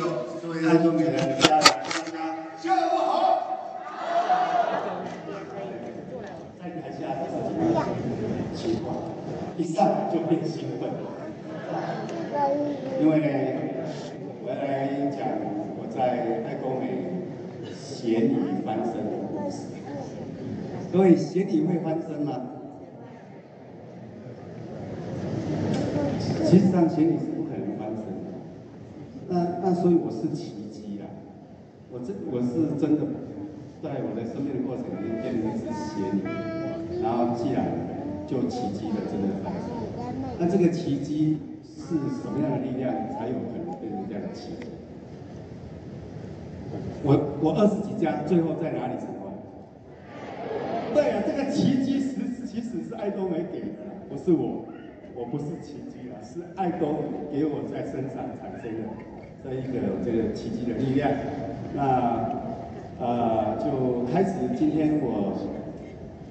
秀，各位爱多美的家，大家下午好。在台下都是这样情况，一上来就变兴奋。因为呢，我来讲我在爱多美咸鱼翻身的故事。各位，咸鱼会翻身吗？其实上，咸鱼是。那那所以我是奇迹啦，我真我是真的。在我的生命的过程里面，变成一只咸鱼，然后既然就奇迹的真的发生，那这个奇迹是什么样的力量才有可能变成这样的奇迹？我我二十几家最后在哪里成功？对啊，这个奇迹实其实是爱多美给的，不是我，我不是奇迹啊，是爱多给我在身上产生的这一个这个奇迹的力量，那。呃，就开始今天我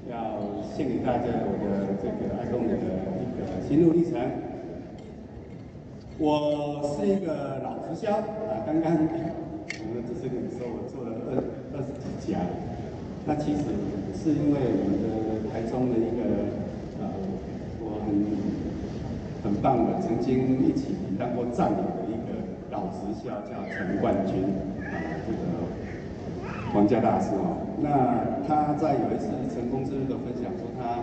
要献给大家我的这个爱动的一个心路历程。我是一个老直销啊，刚刚我们只是跟你说我做了二二十几家，那其实是因为我们的台中的一个呃，我很很棒的，曾经一起当过战友的老直销叫陈冠军啊，这个。王家大师哦，那他在有一次成功之路的分享说，他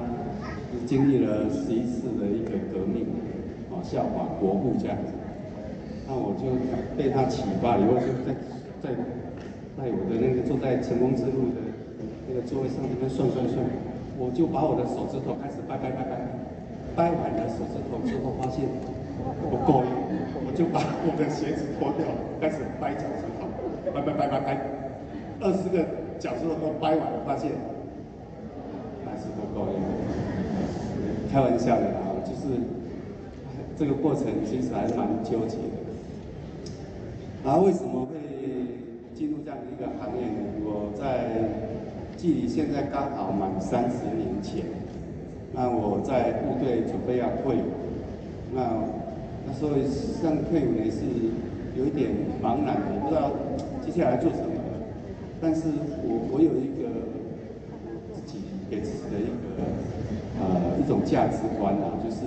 经历了十一次的一个革命，哦，效法国父这样子。那我就被他启发以后，就在在在我的那个坐在成功之路的那个座位上这边算算算，我就把我的手指头开始掰掰掰掰，掰完了手指头之后发现不够用，我就把我的鞋子脱掉，开始掰脚趾头，掰掰掰掰掰。二十个脚趾头都掰完了，发现还是不够用。开玩笑的啊，就是这个过程其实还是蛮纠结的。然后为什么会进入这样的一个行业呢？我在距离现在刚好满三十年前，那我在部队准备要退伍，那那时候实际上退伍呢是有一点茫然的，不知道接下来做什么。但是我我有一个自己给自己的一个呃一种价值观啊，就是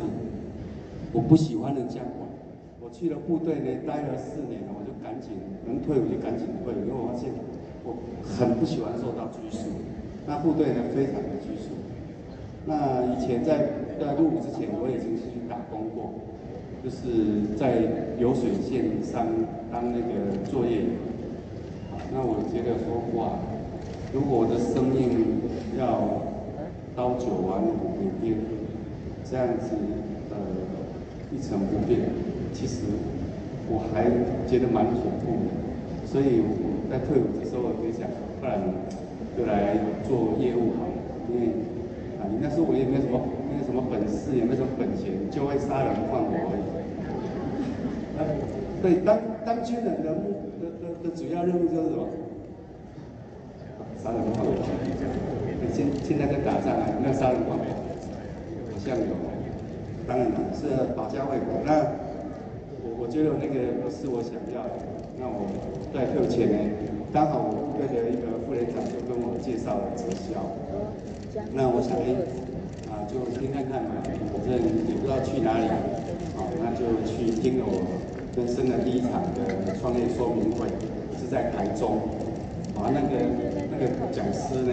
我不喜欢人家管。我去了部队呢，待了四年，我就赶紧能退伍就赶紧退，因为我发现我很不喜欢受到拘束。那部队呢，非常的拘束。那以前在在入伍之前，我也曾经去打工过，就是在流水线上当那个作业员。那我觉得说哇，如果我的生命要朝九晚五每天这样子呃一成不变，其实我还觉得蛮恐怖的。所以我在退伍的时候，我就想，不然就来做业务好了。因为啊，你那时候我也没有什么有什么本事，也没有什么本钱，就会杀人放火而已。对，当当军人的目。的的主要任务就是什么？杀人放火。现现在在打仗啊，有没有杀人放火？好像有。当然了，是保家卫国。那我我觉得那个不是我想要的。那我在退伍前呢，刚好我部队的一个副连长就跟我介绍了直销。那我想哎，啊就听看看嘛，反正也不知道去哪里，好那就去听了我。人生的第一场的创业说明会是在台中，啊，那个那个讲师呢，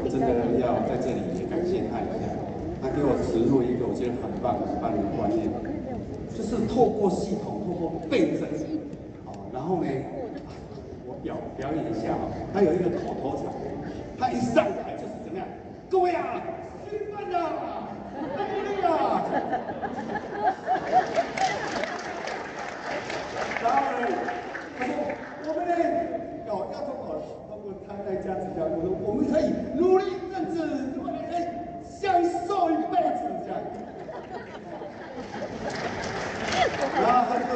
我真的要在这里也感谢他一下，他给我植入一个我觉得很棒很棒的观念，就是透过系统，透过倍增，好，然后呢，我表表演一下啊，他有一个口头禅，他一上台就是怎么样，各位啊，兴奋啊，努力啊。然，我们呢，要要通过通过他在家指教，我说我们可以努力认真，我们可以享受一辈子这样。然后他就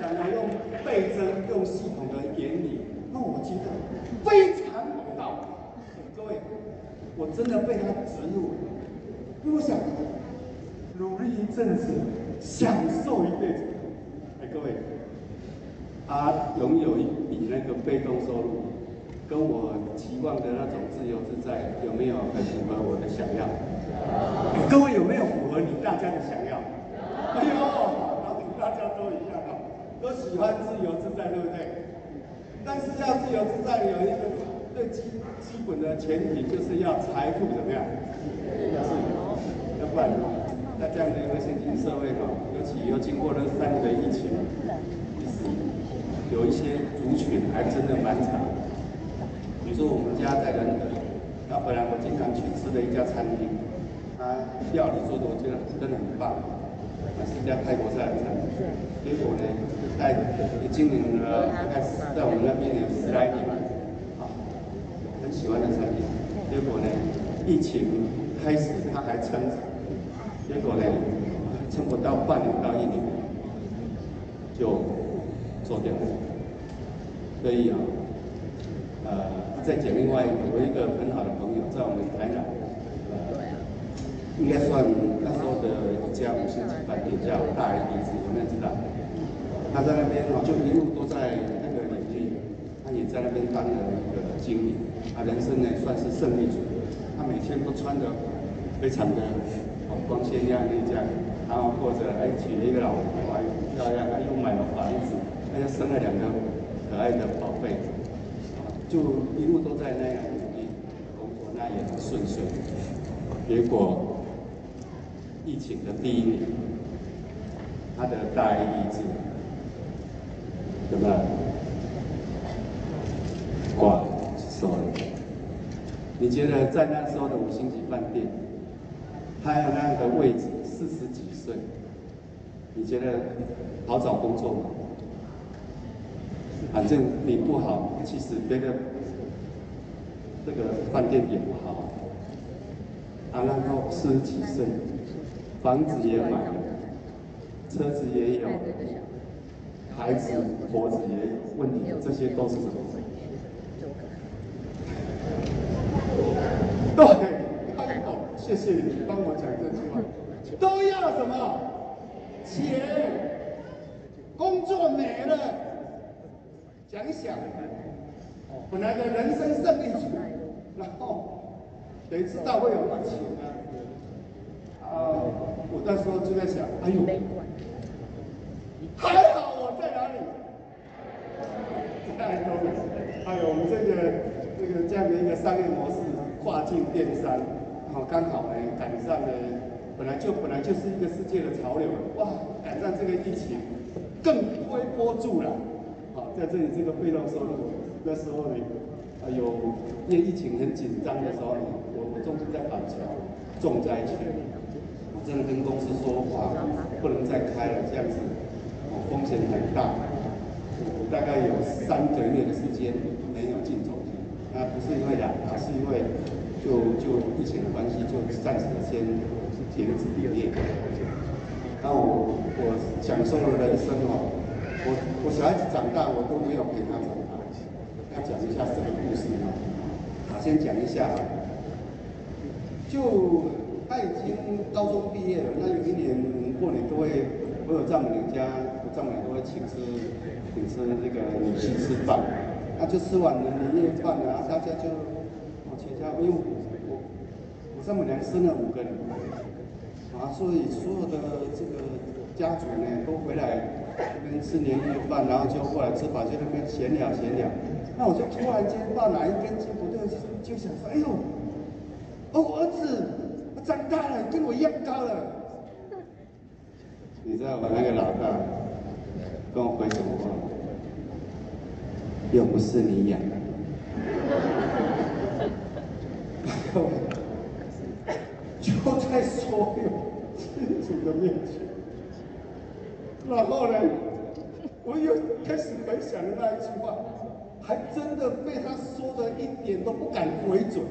讲了用倍增、用系统的原理，那我觉得非常有道理。各位，我真的被他植入了，因为我想努力一阵子，享受一辈子。哎，各位。他拥有一笔那个被动收入，跟我期望的那种自由自在，有没有很符合我的想要？各位有没有符合你大家的想要？哎呦，老底大家都一样啊，都喜欢自由自在，对不对？但是要自由自在，有一个最基基本的前提，就是要财富怎么样？要自由，要不然，在这样的一个现今社会哈，尤其又经过了三年的疫情，其实有一些族群还真的蛮惨。比如说我们家在仁德，那本来我经常去吃的一家餐厅，他料理做的我觉得真的很棒。是一家泰国菜的餐厅，结果呢，在经营了大概在我们那边有十来年，喜欢的餐厅。结果呢，疫情开始他还撑着，结果呢，撑不到半年到一年就做掉了。所以啊，呃，再讲另外一个，我一个很好的朋友在我们台南。呃应该算那时候的一家五星级饭店，叫大 A 地址，有没有知道？他在那边哦，就一路都在那个领域，他也在那边当了一个经理，他人生呢算是胜利组，他每天都穿得非常的哦光鲜亮丽这样，然后或者还娶了一个老婆，漂亮，又买了房子，还又生了两个可爱的宝贝，就一路都在那样努力工作，那也很顺遂，结果。疫情的第一年，他的大 A 意志怎么了？说了，你觉得在那时候的五星级饭店，他有那样的位置，四十几岁，你觉得好找工作吗？反正你不好，其实别的这个饭店也不好。啊，然后四十几岁。房子也买了，车子也有，孩子、婆子也有，问你这些都是什么？对，太好，谢谢你帮我讲这句话。都要什么？钱，工作没了，想想，本来的人生胜利组，然后谁知道会有多钱呢？啊，我那时候就在想，哎呦，还好我在哪里？在安东。哎呦，我们这个这个这样的一个商业模式，跨境电商，好刚好呢赶上了，本来就本来就是一个世界的潮流，哇，赶上这个疫情，更推波助澜。好，在这里这个被动收入，那时候呢，哎呦，因为疫情很紧张的时候呢，我我重心在板桥重灾区。真的跟公司说话，不能再开了，这样子，风险很大。我大概有三个月的时间没有进总机，那不是因为懒，而是因为就就疫情的关系，就暂时先停止营业。那我我享受了人生哦，我我小孩子长大，我都没有陪他长大。要讲一下什么故事呢？好，先讲一下，就。他已经高中毕业了，那有一年过年都会，我有丈母娘家，我丈母娘都会请吃，请吃那个女婿吃饭，那就吃完了年夜饭了，大家就，家，因为我我我丈母娘生了五个人，啊，所以所有的这个家族呢都回来这边吃年夜饭，然后就过来吃饭，就那边闲聊闲聊，那我就突然间到哪一根筋不对，就就想说，哎呦，哦，我儿子。长大了，跟我一样高了。你知道我那个老大跟我回什么话？又不是你养的。各位，就在所有亲戚的面前，然后呢，我又开始回想那一句话，还真的被他说的一点都不敢回嘴。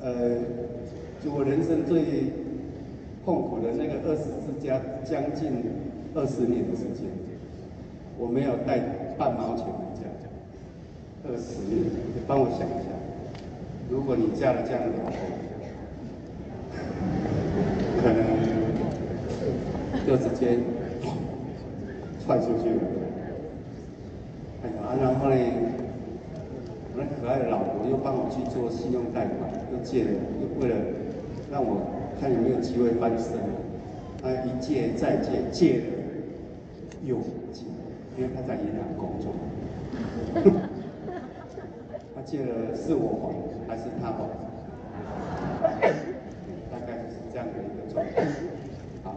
呃。就我人生最痛苦的那个二十四加将近二十年的时间，我没有带半毛钱回家。二十年，你帮我想一下，如果你嫁了这样的老婆，可能就直接踹出去了。啊，然后呢，我那可爱的老婆又帮我去做信用贷款，又借了，又为了让我看有没有机会翻身，他一借再借，借了又借，因为他在银行工作，借了是我还还是他还？大概就是这样的一个状态。好，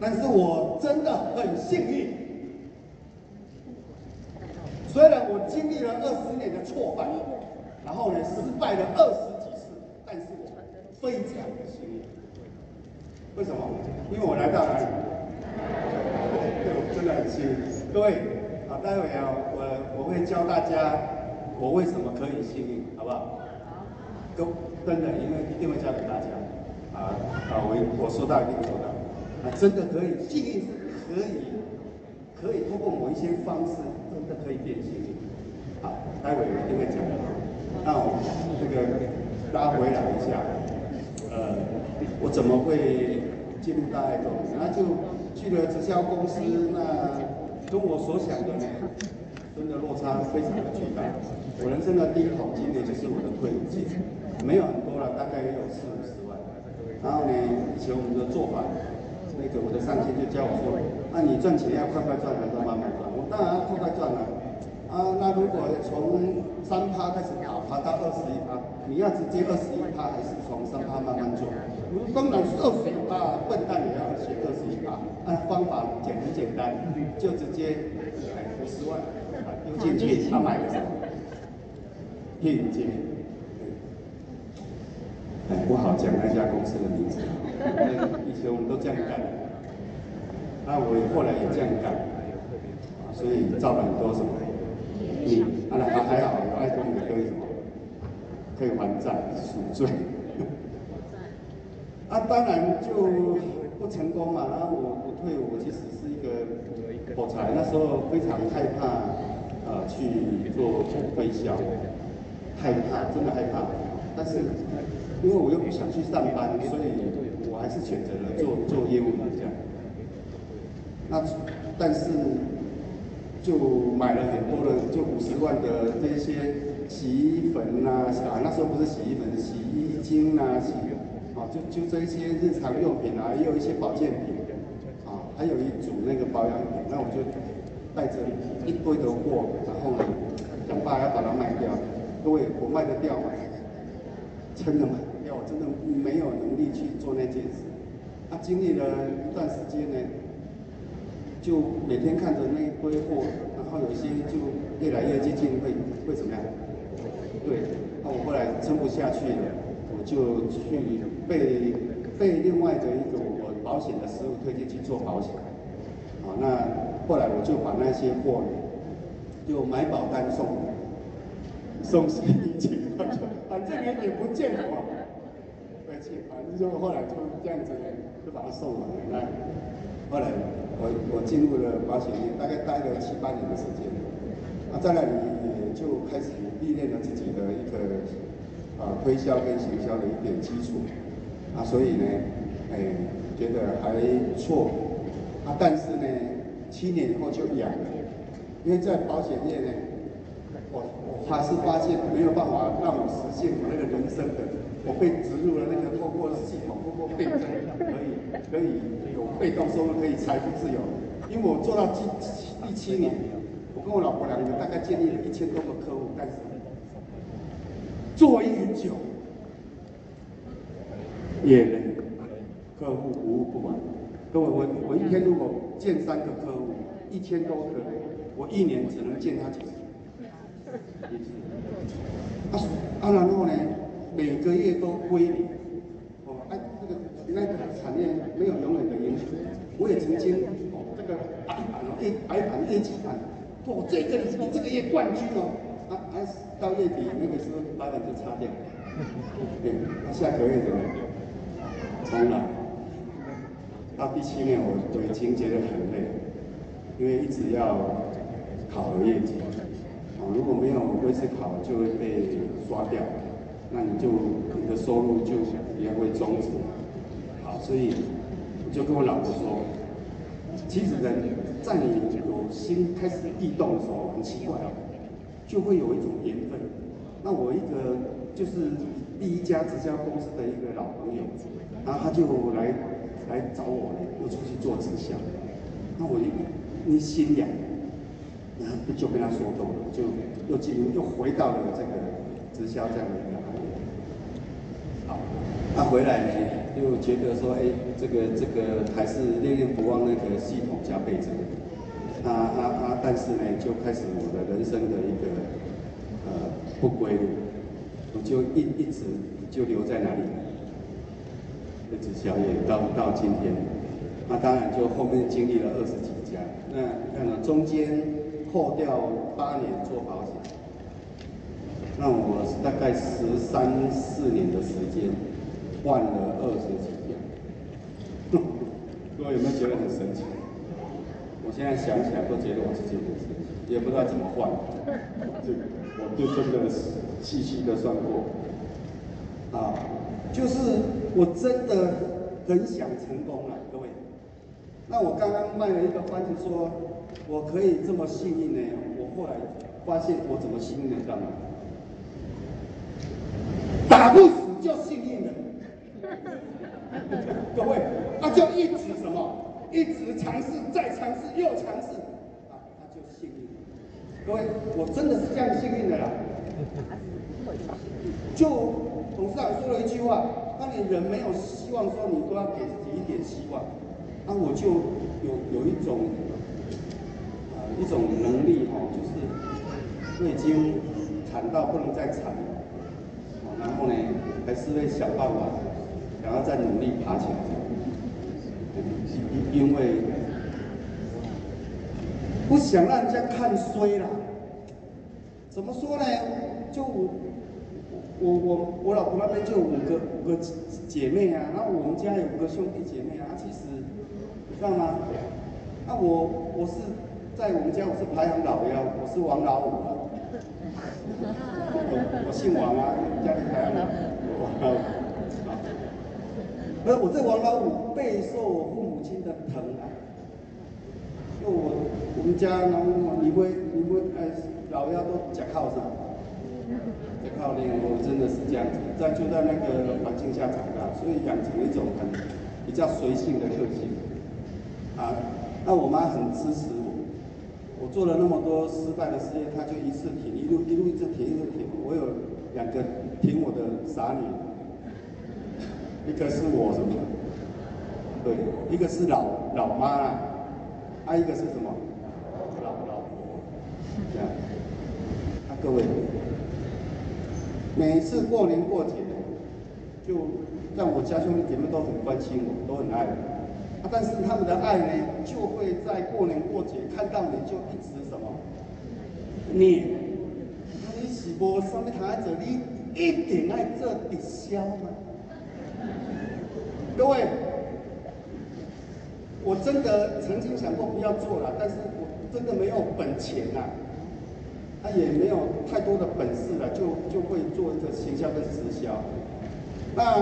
但是我真的很幸运。虽然我经历了二十年的挫败，然后呢，失败了二十几次，但是我非常的幸运。为什么？因为我来到哪里？对，我真的很幸运。各位，好，待会啊，我我会教大家我为什么可以幸运，好不好？都真的，因为一定会教给大家。啊啊，我我说到一定做到。啊，真的可以，幸运是可以，可以通过某一些方式。真的可以变幸运，好，待会一定会讲。那我这个拉回来一下，呃，我怎么会进入大爱中？那就去了直销公司，那跟我所想的呢，真的落差非常的巨大。我人生的第一桶金呢，就是我的退伍金，没有很多了，大概也有四五十万。然后呢，以前我们的做法，那个我的上级就教我说，那你赚钱要快快赚，还是慢慢赚？我当然要快快赚了，啊，那如果从三趴开始跑，爬到二十一趴，你要直接二十一趴，还是从三趴慢慢做？当然是二十一趴，笨蛋也要学二十一趴。按方法简很简单？就直接五十万进去，他买个什么？聘金。哎，不好讲那家公司的名字，以前我们都这样干。那我后来也这样干。所以造了很多什么？你啊，那还还好，有爱多美可以什么？可以还债赎罪。啊，当然就不成功嘛。然后我我退伍，我其实是一个火柴，那时候非常害怕呃去做推销，害怕，真的害怕。但是因为我又不想去上班，所以我还是选择了做做业务这样。那但是。就买了很多的，就五十万的这些洗衣粉呐，啊，那时候不是洗衣粉，洗衣精呐，洗，啊，就就这一些日常用品啊，也有一些保健品，啊，还有一组那个保养品，那我就带着一堆的货，然后呢，想办法要把它卖掉。各位，我卖得掉吗？真的卖不掉，我真的没有能力去做那件事。啊，经历了一段时间呢。就每天看着那一堆货，然后有些就越来越接近会会怎么样？对，那我后来撑不下去了，我就去被被另外的一个我保险的师傅推荐去做保险。啊，那后来我就把那些货呢就买保单送送洗衣机，反正也也不见我，而且反正就后来就这样子就把它送了，那后来。我我进入了保险业，大概待了七八年的时间，啊，在那里也就开始历练了自己的一个啊推销跟行销的一点基础，啊，所以呢，哎，觉得还不错，啊，但是呢，七年以后就痒了，因为在保险业呢，我我还是发现没有办法让我实现我那个人生的，我被植入了那个透过系统，透过倍增可以可以有。被动收入可以财富自由，因为我做到第第七年，我跟我老婆两个人大概建立了一千多个客户，但是做越久，越累，客户服务不完。各位，我我一天如果见三个客户，一千多个，我一年只能见他几次？啊啊，然后呢，每个月都归零。哦，哎，这个。那个产业没有永远的赢球，我也曾经哦，这个白盘哦一白盘 A 级盘，哦，这个你这个月冠军哦，啊啊，到月底那个时候白板就擦掉，对，那下个月的重来，到第七年我我已经觉得很累，因为一直要考核业绩，啊，如果没有维持考就会被刷掉，那你就你的收入就也会终止。好所以我就跟我老婆说，其实人在你有心开始异动的时候，很奇怪哦，就会有一种缘分。那我一个就是第一家直销公司的一个老朋友，然后他就来来找我呢，又出去做直销。那我一你心痒，然后就被他说动了，就又进入又回到了这个直销这样的一个行业。好，他回来呢。又觉得说，哎，这个这个还是念念不忘那个系统加倍增，啊啊啊！但是呢，就开始我的人生的一个呃不归路，我就一一直就留在那里，一直宵夜到到今天。那当然就后面经历了二十几家，那你看呢，中间扣掉八年做保险，那我大概十三四年的时间。换了二十几家，各位有没有觉得很神奇？我现在想起来都觉得我自己很神奇，也不知道怎么换。这个我就真的细细的算过，啊，就是我真的很想成功了，各位。那我刚刚卖了一个关子，说我可以这么幸运呢？我后来发现我怎么幸运的，知道吗？打不死就幸运了。各位，那就一直什么？一直尝试，再尝试，又尝试，啊，他就幸运。各位，我真的是这样幸运的啦。就董事长说了一句话：当你人没有希望说，你都要给自己一点希望。那我就有有一种啊一种能力哈，就是我已经惨到不能再惨了，然后呢，还是会想办法。然后再努力爬起来，因为不想让人家看衰了。怎么说呢？就我我我老婆那边就五个五个姐妹啊，然后我们家有五个兄弟姐妹啊。其实你知道吗？那我我是在我们家我是排行老幺，我是王老五啊。我姓王啊，家里排行老王老五。而我这王老五备受我父母亲的疼爱，就我我们家然后你会你会哎老幺都脚靠上，靠练，我真的是这样子，在就在那个环境下长大，所以养成一种很比较随性的个性。啊，那我妈很支持我，我做了那么多失败的事业，她就一次挺，一路一路一直挺一直挺。我有两个挺我的傻女。一个是我什么？对，一个是老老妈啊，还、啊、一个是什么？老老婆。这样，啊，各位，每次过年过节，就让我家兄弟姐妹都很关心我，都很爱我。但是他们的爱呢，就会在过年过节看到你就一直什么？你，你是无上面躺在这里，一定爱做直销吗？各位，我真的曾经想过不要做了，但是我真的没有本钱呐，他也没有太多的本事了，就就会做一个行销跟直销。那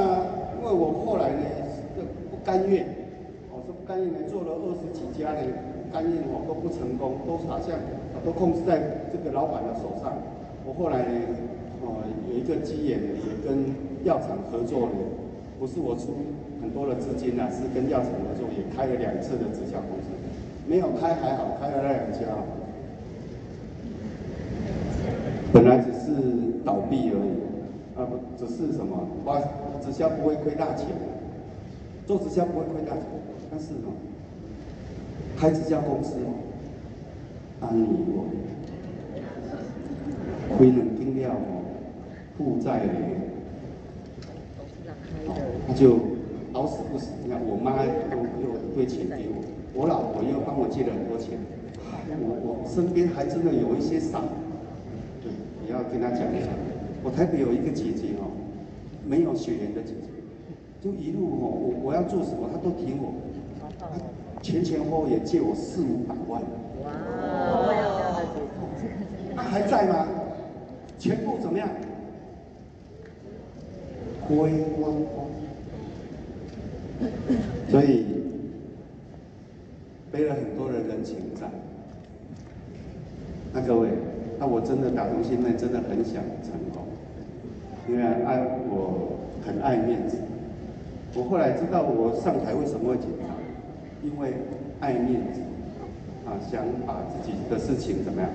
因为我后来呢，不甘愿，我是不甘愿呢，做了二十几家呢，不甘愿我都不成功，都好像都控制在这个老板的手上。我后来呢，哦，有一个机缘呢，也跟药厂合作了，不是我出。很多的资金呢、啊，是跟药厂合作，也开了两次的直销公司，没有开还好，开了那两家，本来只是倒闭而已，啊不，只是什么，花直销不会亏大钱，做直销不会亏大钱，但是呢，开直销公司，安你我，亏能听料，负债累，好，那就。好死不死，你看我妈又又一堆钱给我，我老婆又帮我借了很多钱，我我身边还真的有一些傻，要跟他讲一下。我台北有一个姐姐哦，没有血缘的姐姐，就一路哦，我我要做什么她都挺我，前前后后也借我四五百万。哇，我要这样的姐姐。她还在吗？全部怎么样？亏光光。所以，背了很多的人情债。那各位，那我真的打从心内真的很想成功，因为爱我很爱面子。我后来知道我上台为什么会紧张，因为爱面子啊，想把自己的事情怎么样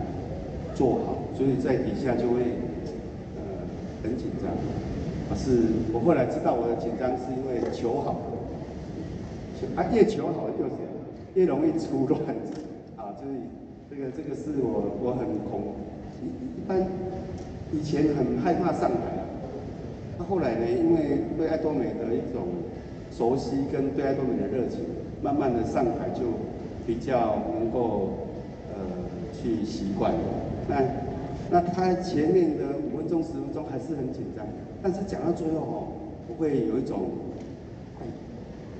做好，所以在底下就会呃很紧张。是我后来知道我的紧张是因为求好，啊越求好越越容易出乱子啊，所以这个这个是我我很恐一一般以前很害怕上台啊，那后来呢，因为对爱多美的一种熟悉跟对爱多美的热情，慢慢的上台就比较能够呃去习惯。那那他前面的五分钟十分钟还是很紧张。但是讲到最后哦，我会有一种，哎，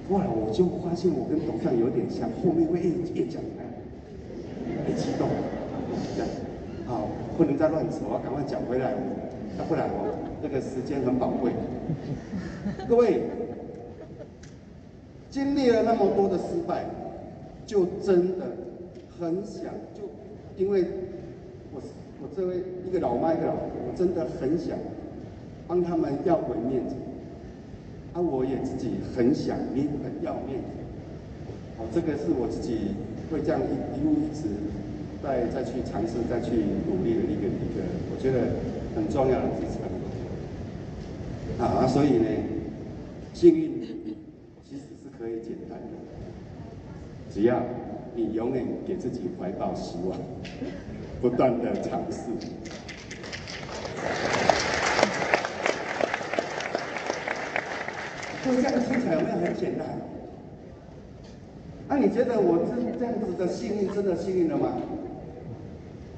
后来我就发现我跟董事长有点像，后面会越越讲，越激动，这样，好，不能再乱扯，我要赶快讲回来，要不然哦，这个时间很宝贵。各位，经历了那么多的失败，就真的很想，就因为我我这位一个老妈一个老婆，我真的很想。帮他们要回面子，啊，我也自己很想，也很要面子，好，这个是我自己会这样一一路一直再再去尝试、再去努力的一个一个，我觉得很重要的支撑。啊，所以呢，幸运其实是可以简单的，只要你永远给自己怀抱希望，不断的尝试。这样听起来有没有很简单？那、你觉得我这这样子的幸运，真的幸运了吗？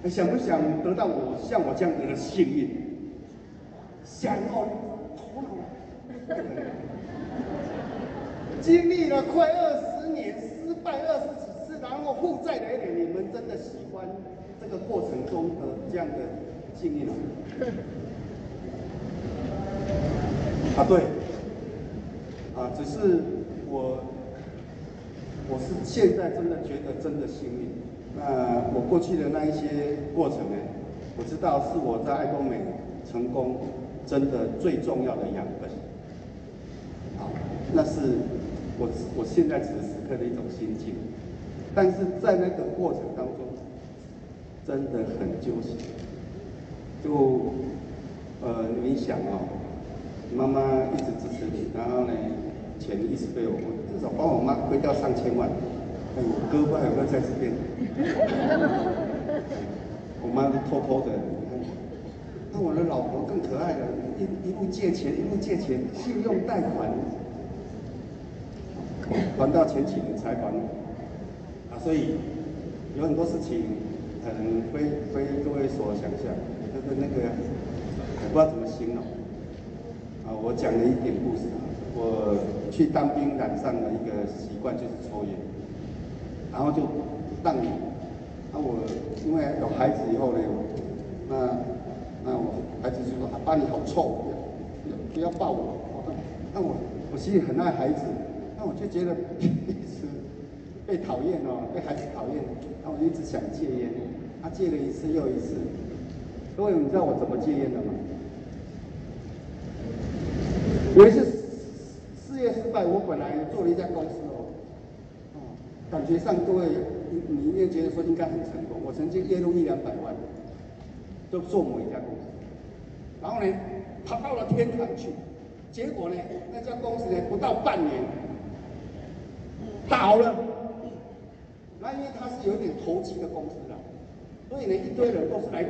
想不想得到我像我这样子的幸运？想哦，头脑。经历了快二十年，失败二十几次，然后负债累累，你们真的喜欢这个过程中的这样的幸运吗？啊，对。啊，只是我，我是现在真的觉得真的幸运。那我过去的那一些过程呢，我知道是我在爱多美成功真的最重要的养分。好，那是我我现在此时此刻的一种心境。但是在那个过程当中，真的很揪心。就呃，你想哦，妈妈一直支持你，然后呢？钱一直被我，我至少帮我妈亏掉上千万。哎，我哥不还有没有在这边？我妈就偷偷的，你看。那我的老婆更可爱了，一一路借钱，一路借钱，信用贷款，还到前几年才还。啊，所以有很多事情可能非非各位所想象，就是那个我不知道怎么形容。啊，我讲了一点故事。我去当兵染上了一个习惯，就是抽烟，然后就当你，那我因为有孩子以后呢，那那我孩子就说：“爸，你好臭，不要不要抱我。”那我我心里很爱孩子，那我就觉得一直被讨厌哦，被孩子讨厌，那我就一直想戒烟，他戒了一次又一次。各位，你知道我怎么戒烟的吗？有一次。事业失败，我本来做了一家公司哦，感觉上各位你你应该觉得说应该很成功。我曾经月入一两百万，就做某一家公司，然后呢，跑到了天堂去，结果呢，那家公司呢不到半年倒了。那因为它是有点投机的公司啦，所以呢一堆人都是来，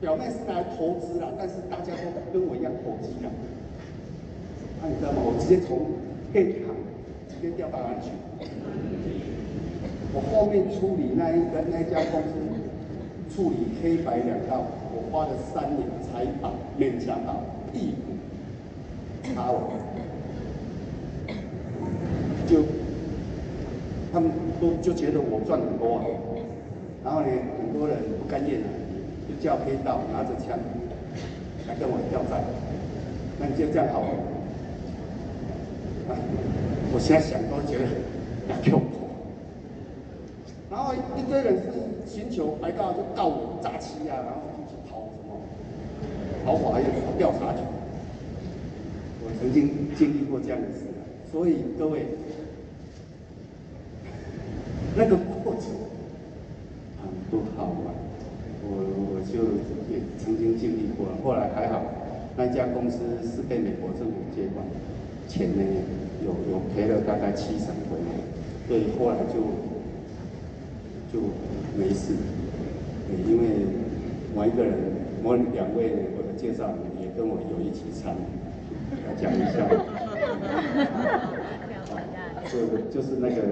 表面是来投资啦，但是大家都跟我一样投机啦。那、你知道吗？我直接从电行直接掉到那去。我后面处理那一个那家公司，处理黑白两道，我花了三年才把勉强把屁股插完。就他们都就觉得我赚很多啊，然后呢，很多人不甘愿啊，就叫黑道拿着枪来跟我挑战。那你就这样好了。我现在想都觉得很痛苦。一堆人是寻求白道就告我诈欺啊，然后就去跑什么，跑法院、跑调查局。我曾经经历过这样的事，所以各位，那个过程很不好玩，我我就也曾经经历过了，后来还好，那家公司是被美国政府接管，钱呢有有赔了大概七成回来，所以后来就就没事，因为我一个人，我两位我的介绍人也跟我有一起参与。讲一下，就就是那个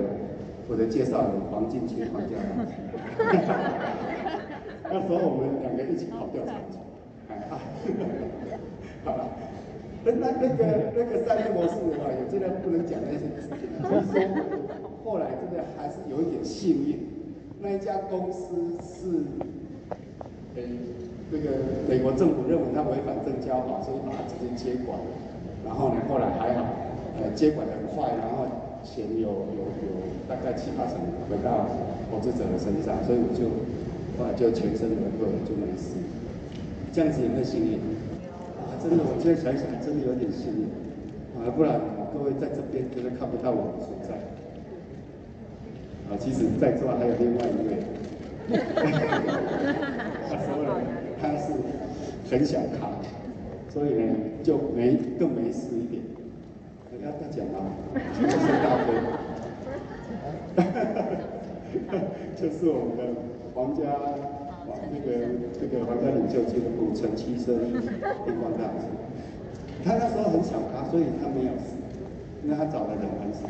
我的介绍人黄进清黄家老师，那时候我们两个一起跑调查局，哎啊，好了，那那那个那个商业模式的话，也真的不能讲那些事情，所以说后来真的还是有一点幸运，那一家公司是，呃，那个美国政府认为他违反证交法，所以把他直接接管。然后呢，后来还好，呃，接管的很快，然后钱有有有大概七八成回到投资者的身上，所以我就后来就全身而退，就没事。这样子有没有幸运？啊，真的，我现在想想，真的有点幸运。啊，不然各位在这边绝对看不到我的存在。啊，其实在座还有另外一位，他说他是很小咖。所以呢，就没更没事一点。要他讲吗？就是大飞，就是我们的皇家，这个这个皇家领袖俱乐部陈其生地方大师。他那时候很小咖，所以他没有事，因为他找的人很少。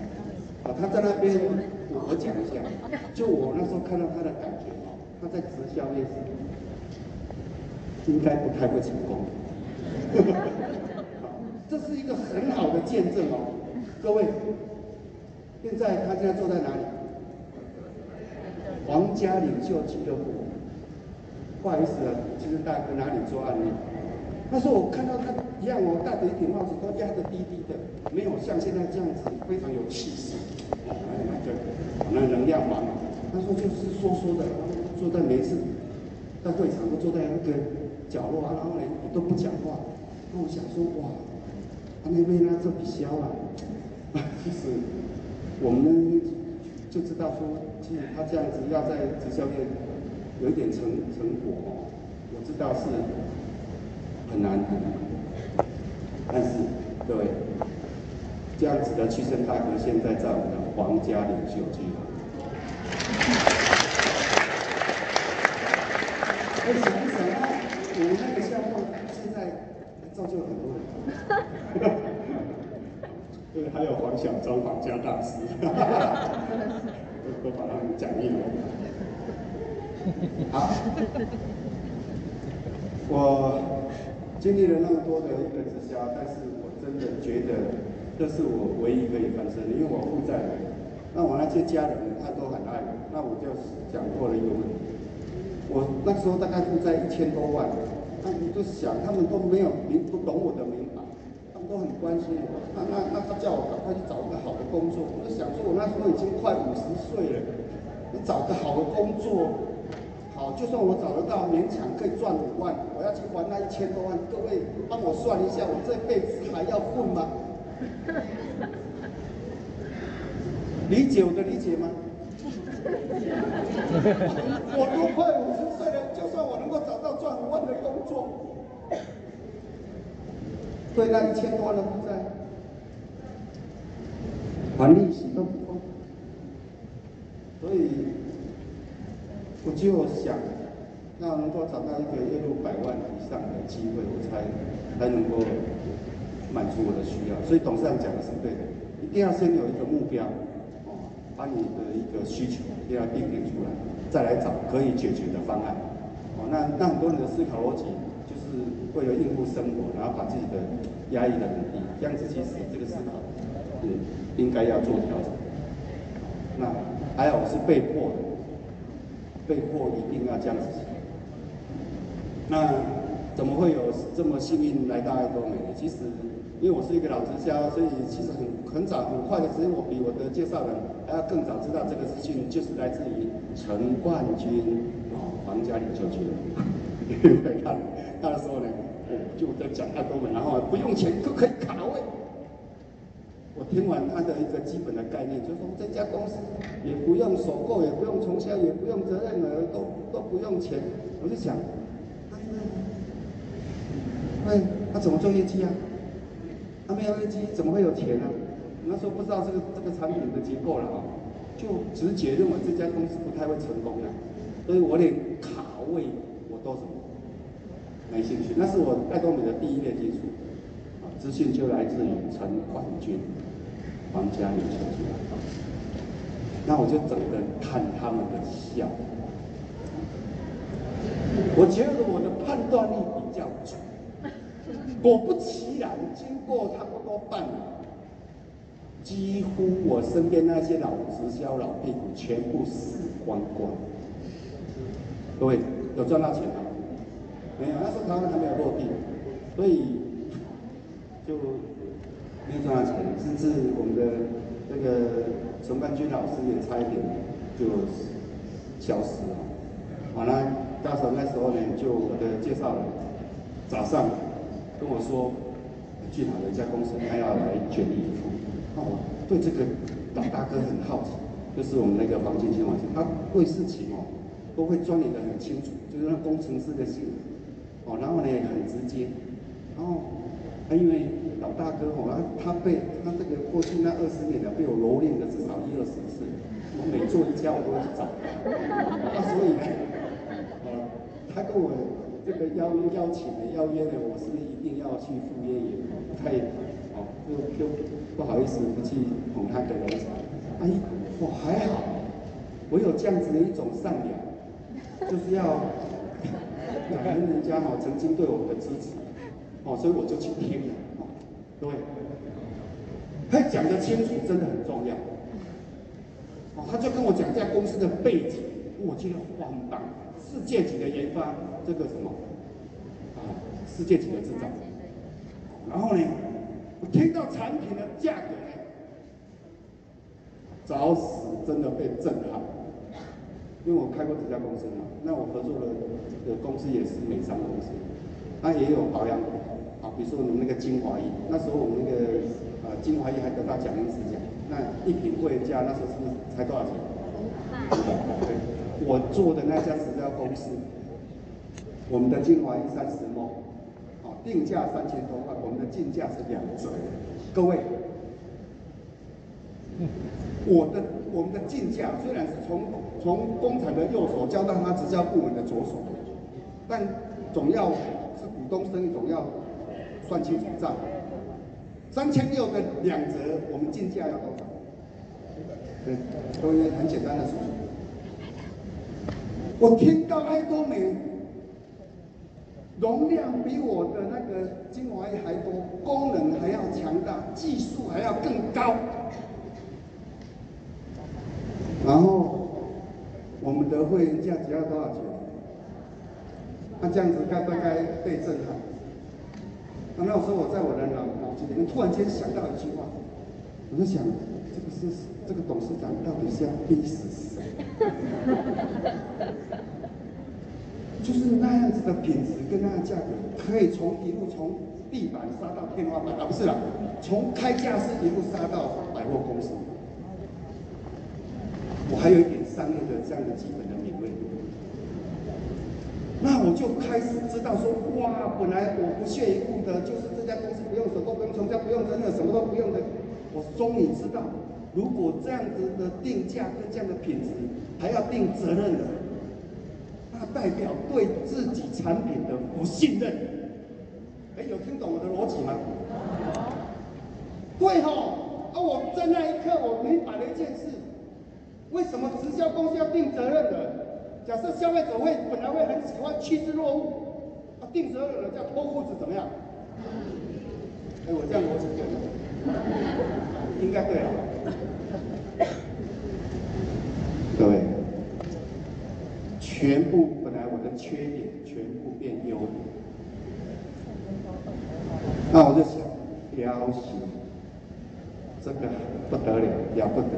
啊，他在那边，我讲一下，就我那时候看到他的感觉哦，他在直销业应该不太会成功。这是一个很好的见证哦，各位。现在他现在坐在哪里？皇家领袖俱乐部。不好意思啊，其实大哥哪里做案例？他说我看到他一样，我戴着一顶帽子，都压得低低的，没有像现在这样子非常有气势。哦，那个那能量满。他说就是说说的，坐在没事在会场都坐在那个角落啊，然后呢都不讲话。那我想说，哇，他那边呢这笔销啊，其实我们就知道说，其实他这样子要在直销业有一点成成果哦，我知道是很难的，但是各位，这样子的屈臣大哥现在在我们的皇家领袖俱乐部，为什么想啊我们那个项目现在？造就了很多人，对，还有黄小庄皇家大师，都把他们讲义了。好，我经历了那么多的一个直销，但是我真的觉得这是我唯一可以翻身的，因为我负债了。那我那些家人他都很爱我，那我就讲过了一个问题，我那时候大概负债一千多万。那你就想，他们都没有明不懂我的明白，他们都很关心我。那那那他叫我赶快去找一个好的工作，我就想说，我那时候已经快五十岁了，你找个好的工作，好，就算我找得到，勉强可以赚五万，我要去还那一千多万。各位帮我算一下，我这辈子还要混吗？理解我的理解吗？我都快五十岁了，就算我能够找到赚五万的工作，对那一千多万的负债，还利息都不够，所以我就想，要能够找到一个月入百万以上的机会，我才才能够满足我的需要。所以董事长讲的是对的，一定要先有一个目标。哦把你的一个需求一定要定点出来，再来找可以解决的方案。哦，那那很多人的思考逻辑就是为了应付生活，然后把自己的压抑得很低，这样子其实这个思考是应该要做调整。那还有是被迫的，被迫一定要这样子。那怎么会有这么幸运来到爱多美呢？其实因为我是一个老直销，所以其实很很早很快的时间，我比我的介绍人还要更早知道这个资讯，就是来自于陈冠军哦，皇家领袖俱乐部。因为他他的时候呢，我就在讲太多了，然后不用钱都可以卡位。我听完他的一个基本的概念，就说这家公司也不用收购，也不用从销，也不用责任额，都都不用钱。我就想，他是，哎，他怎么做业绩啊？他没有业绩，怎么会有钱呢？那时候不知道这个这个产品的结构了啊，就直觉认为这家公司不太会成功的，所以我连卡位我都什么没兴趣。那是我爱多美的第一列基础。资讯就来自于陈冠军、皇家领袖俱乐部，那我就整个看他们的笑。我觉得我的判断力比较准。果不其然，经过差不多半年，几乎我身边那些老直销老屁股全部死光光。各位有赚到钱吗？没有，那时候台湾还没有落地，所以。就没有赚到钱，甚至我们的那个陈冠军老师也差一点就消失了。好了，到时候那时候呢，就我的介绍人早上跟我说，聚好的一家公司，他要来全力以赴。那我对这个老大哥很好奇，就是我们那个黄金金老师，他对事情哦都会钻研的很清楚，就是那工程师的性格哦，然后呢也很直接，然后。他，因为老大哥吼，他他被他这个过去那二十年了，被我蹂躏了至少一二十次。我每做一家，我都会去找他。啊，所以呢，呃，他跟我这个邀邀请的邀约呢，我是一定要去赴约也不太，哦，就就不好意思不去捧他的场。哎，我还好，我有这样子的一种善良，就是要感恩人家哈曾经对我的支持。哦，所以我就去听了，哦，各位，他讲得清楚真的很重要。哦，他就跟我讲这家公司的背景，我觉得哇很棒，世界级的研发，这个什么，啊，世界级的制造。然后呢，我听到产品的价格呢，早死真的被震撼，因为我开过这家公司嘛，那我合作的的公司也是美商公司，它也有保养。啊，比如说我们那个精华液，那时候我们那个呃精华液还得到奖金奖，那一瓶贵价那时候是不是才多少钱？对，我做的那家直销公司，我们的精华液三十毫，啊，定价三千多块，我们的进价是两折。各位，我的我们的进价虽然是从从工厂的右手交到他直销部门的左手，但总要是股东生意总要。算清楚账，三千六的两折，我们进价要多少？对，都因为很简单的数。我听到艾多美容量比我的那个精华液还多，功能还要强大，技术还要更高，然后我们的会员价值要多少钱？那这样子该不该被震撼？那那时候我在我的脑脑子里面突然间想到一句话，我就想，这个是这个董事长到底是要逼死谁？就是那样子的品质跟那样的价格，可以从一路从地板杀到天花板啊，不是啦，从开架式一路杀到百货公司。我还有一点商业的这样的基本的敏锐度。那我就开始知道说，哇，本来我不屑一顾的，就是这家公司不用手工，不用成交，不用真的什么都不用的。我终于知道，如果这样子的定价跟这样的品质，还要定责任的，那代表对自己产品的不信任。哎，有听懂我的逻辑吗？对吼，啊，我在那一刻我明白了一件事，为什么直销公司要定责任的？假设消费者会本来会很喜欢趋之若鹜，啊，定责任了叫脱裤子怎么样？哎，我这样逻辑对吗？应该对了。各位，全部本来我的缺点全部变优点，那我就想，了解，这个不得了，了不得，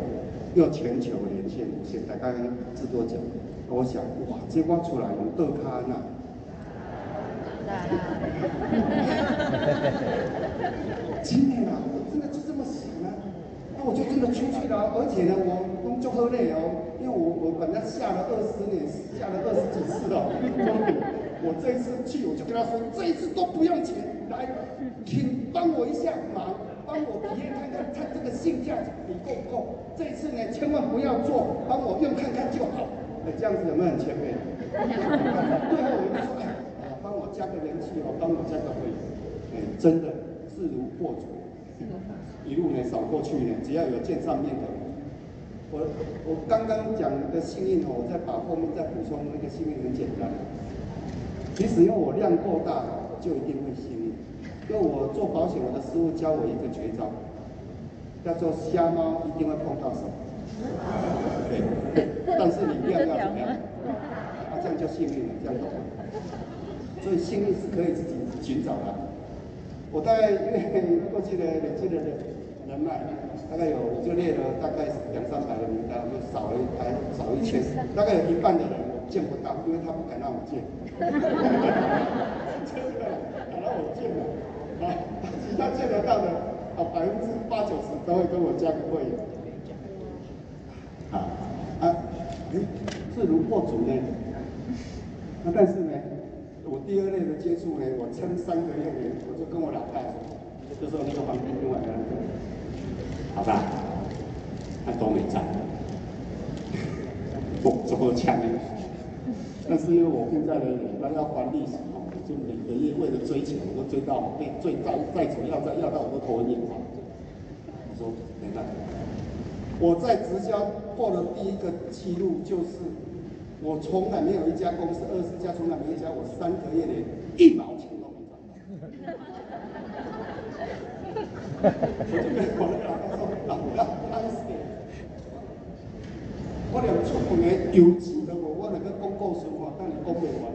又全球连线，现在刚刚制作讲，我想哇，这光出来有豆咖那，今年啊，我真的就这么想啊，那我就真的出去了，而且呢，我工作很累哦，因为我我本来下了二十年，下了二十几次了，我这一次去，我就跟他说，这一次都不用钱，来，请帮我一下忙，帮我体验看看，看这个性价比够不够。这一次呢，千万不要做，帮我用看看就好。哎，这样子有没有很前辈？最后我就说，哎，帮我加个人气哦，帮我加个会员。哎，真的势如破竹，一路呢扫过去呢，只要有见上面的，我我刚刚讲的幸运哦，我再把后面再补充那个幸运很简单。其实因为我量够大，就一定会幸运。因为我做保险，我的师傅教我一个绝招，叫做瞎猫一定会碰到手。对，但是你量要怎么样？啊，这样就幸运了，这样懂吗？所以幸运是可以自己寻找的。我大概因为过去的累积的人脉，大概有我就列了大概两三百个名单，我就少了一还少一千，大概有一半的人我。见不到，因为他不敢让我见。真的，敢让我见了，啊，其他见得到的，啊，百分之八九十都会跟我加个会员。啊啊，哎，势如破竹呢。那但是呢，我第二类的接触呢，我撑三个月呢，我就跟我老太说，就说那个黄斌跟我讲，好吧，他都没在，不，怎么抢呢？但是因为我现在的人，他要还利息哦，就每个月为了追钱，我都追到被最高债主要债要到我都头昏眼花。我说没办法，我在直销破了第一个记录，就是我从来没有一家公司二十家，从来没有一家我三个月连一毛钱都没赚到。我就跟我的老板说，老板，当时我连出门的油钱都无，我那个公告书。但你工作完，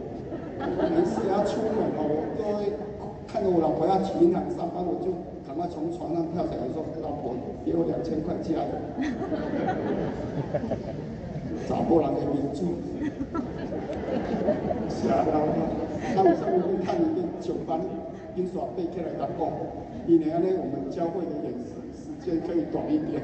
没事要出门哦，我都会看着我老婆要去银行上班，我就赶快从床上跳起来说：“老婆，给我两千块加油。”找波人的民主，是啊，然后他们上面跟看一遍九班，印刷背起来打工，一年呢，我们教会的演时时间可以短一点。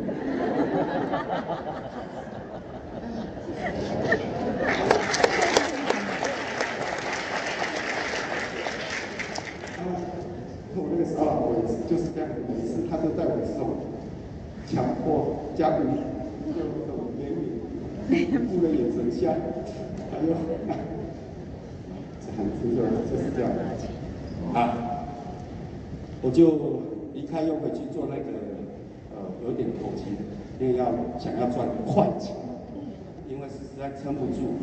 那我这个是啊，我就是这样，每次他都在我手强迫加固，就这种言语，不能眼神瞎，还有，这很清楚，就是这样的。啊，我就离开又回去做那个，呃，有点投机，因为要想要赚快钱，因为实在撑不住。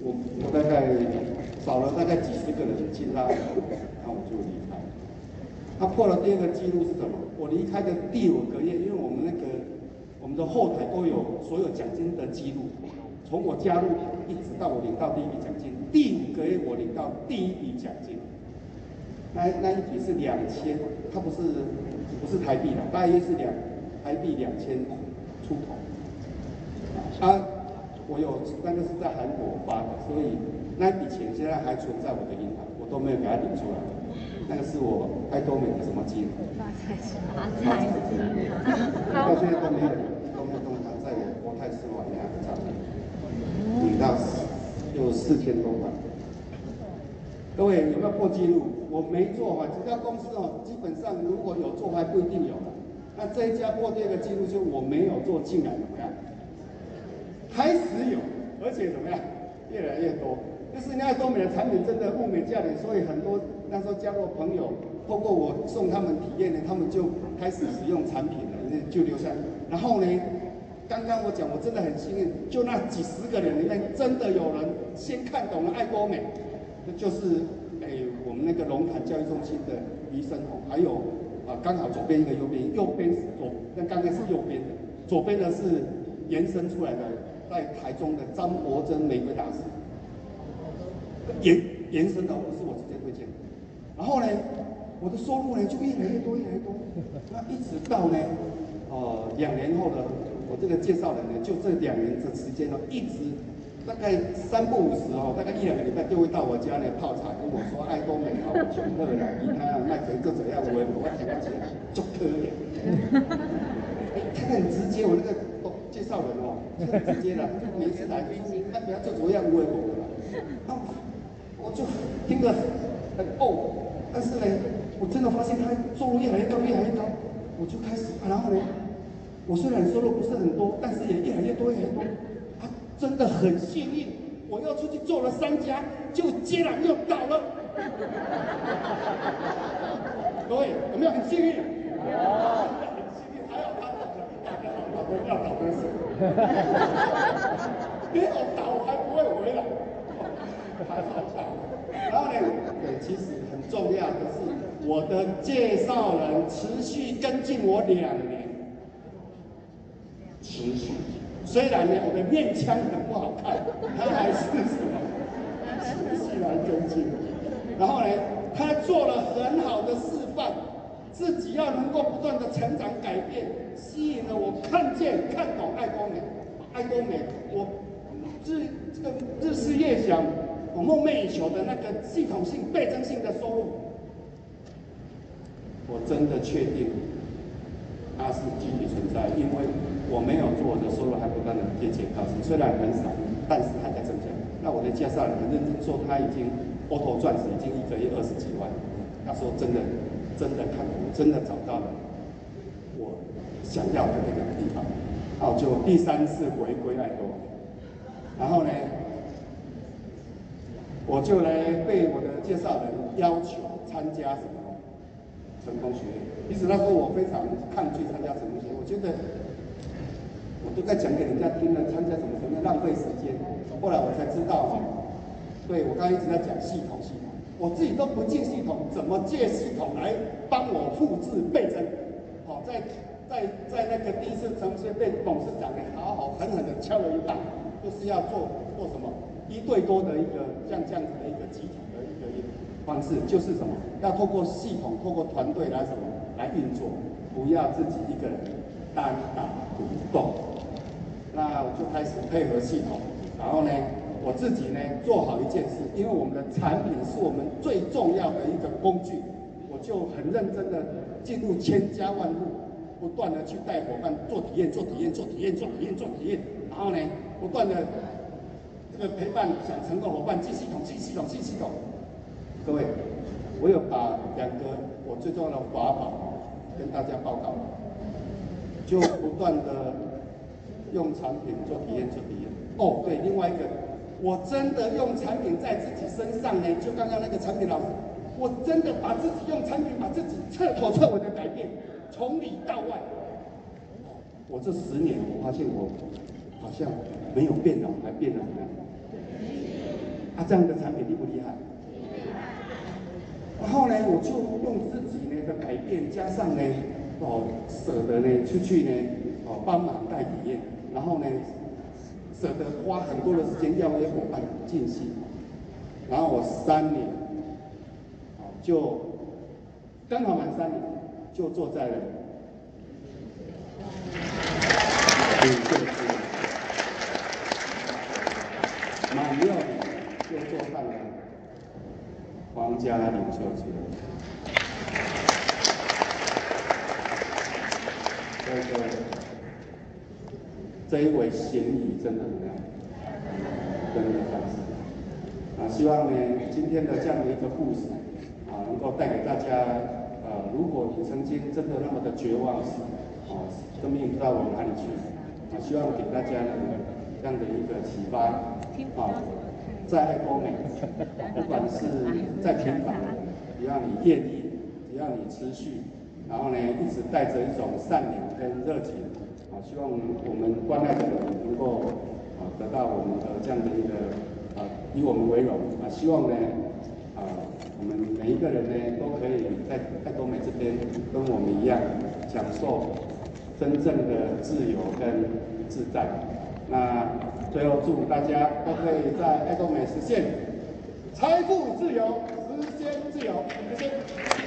我我大概少了大概几十个人进来，那我就离开。他破了第二个记录是什么？我离开的第五个月，因为我们那个我们的后台都有所有奖金的记录，从我加入一直到我领到第一笔奖金，第五个月我领到第一笔奖金，那那一笔是两千，它不是不是台币的，大约是两台币两千出头。啊，我有那个是在韩国发的，所以那笔钱现在还存在我的银行，我都没有给他领出来。那个是我爱多美的什么金？发财金，发财金，到现在都没有都没有动它，在我国泰世华银行账户，领到有四千多万。各位有没有破纪录？我没做嘛，这家公司哦，基本上如果有做还不一定有。那这一家破这个纪录，就我没有做，竟然怎么样？开始有，而且怎么样？越来越多。就是那爱多美的产品真的物美价廉，所以很多那时候加入朋友，透过我送他们体验呢，他们就开始使用产品了，就留下。然后呢，刚刚我讲我真的很幸运，就那几十个人里面，真的有人先看懂了爱多美，那就是哎我们那个龙潭教育中心的余生红，还有啊刚好左边一个右边，右边是左，那刚刚是右边的，左边的是延伸出来的，在台中的张伯珍玫瑰大师。延延伸的不是我直接推荐，然后呢，我的收入呢就越来越多越来越多。那一直到呢，呃，两年后的我这个介绍人呢，就这两年的时间呢，一直大概三不五时哦，大概一两个礼拜就会到我家来泡茶，跟我说爱多美好，穷乐啦，你看那谁就怎样的，我我听起来就可以。哎，他很直接，我那个绍人哦，很直接的，每次来，那不要做怎么样威我的啦。那我就听着很哦。但是呢，我真的发现他收入越来越高，越来越高，我就开始，啊、然后呢，我虽然收入不是很多，但是也越来越多，越来越多。他真的很幸运，我又出去做了三家，就接了又倒了。各位有没有很幸运？有，倒的好，倒的要倒的死。没有倒还不会回来，还好倒。然后呢，对，其实很。重要的是，我的介绍人持续跟进我两年，持续。虽然呢，我的面腔很不好看，他还是什么，持续来跟进。然后呢，他做了很好的示范，自己要能够不断的成长改变，吸引了我看见看懂爱多美，爱多美，我日这个日思夜想。我梦寐以求的那个系统性、倍增性的收入，我真的确定它是具体存在，因为我没有做，我的收入还不断的节节高升，虽然很少，但是还在增加。那我的介绍人很认真说，他已经 auto 钻石已经一个月二十几万，他说真的，真的看懂，真的找到了我想要的那个地方，然后就第三次回归爱多，然后呢？我就来被我的介绍人要求参加什么成功学院。其实那时候我非常抗拒参加成功学院，我觉得我都在讲给人家听了，参加什么什么浪费时间。后来我才知道，对，我刚刚一直在讲系统系统，我自己都不进系统，怎么借系统来帮我复制倍增？好，在在在那个第一次成功学院被董事长给好好狠狠的敲了一棒，就是要做做什么？一对多的一个像这样子的一个集体的一个方式，就是什么？要透过系统，透过团队来什么来运作，不要自己一个人单打独斗。那我就开始配合系统，然后呢，我自己呢做好一件事，因为我们的产品是我们最重要的一个工具，我就很认真的进入千家万户，不断的去带伙伴做体验，做体验，做体验，做体验，做体验，然后呢，不断的。这个陪伴想成功伙伴，进系统，进系统，进系统。各位，我有把两个我最重要的法宝跟大家报告，就不断的用产品做体验，做体验。哦，对，另外一个，我真的用产品在自己身上呢，就刚刚那个产品老师，我真的把自己用产品把自己彻头彻尾的改变，从里到外。我这十年，我发现我好像没有变老，还变了怎么样？啊，这样的产品厉不厉害？然后呢，我就用自己呢的改变，加上呢，哦，舍得呢出去呢，哦，帮忙带体验，然后呢，舍得花很多的时间邀约伙伴进行，然后我三年，就刚好满三年，就坐在了，领袖之位，满六年。就坐上了皇家领袖车，所以说这一位贤宇真的怎么样？真的上啊！希望呢今天的这样的一个故事啊，能够带给大家呃，如果你曾经真的那么的绝望啊，生命不知道往哪里去啊，希望给大家呢这样的一个启发啊。在爱多美，不管是再平凡，只要你愿意，只要你持续，然后呢，一直带着一种善良跟热情，啊，希望我们关爱的人能够啊得到我们的这样的一个啊以我们为荣啊，希望呢啊我们每一个人呢都可以在爱多美这边跟我们一样享受真正的自由跟自在。那最后祝大家都可以在爱多美实现财富自由，时间自由，谢谢。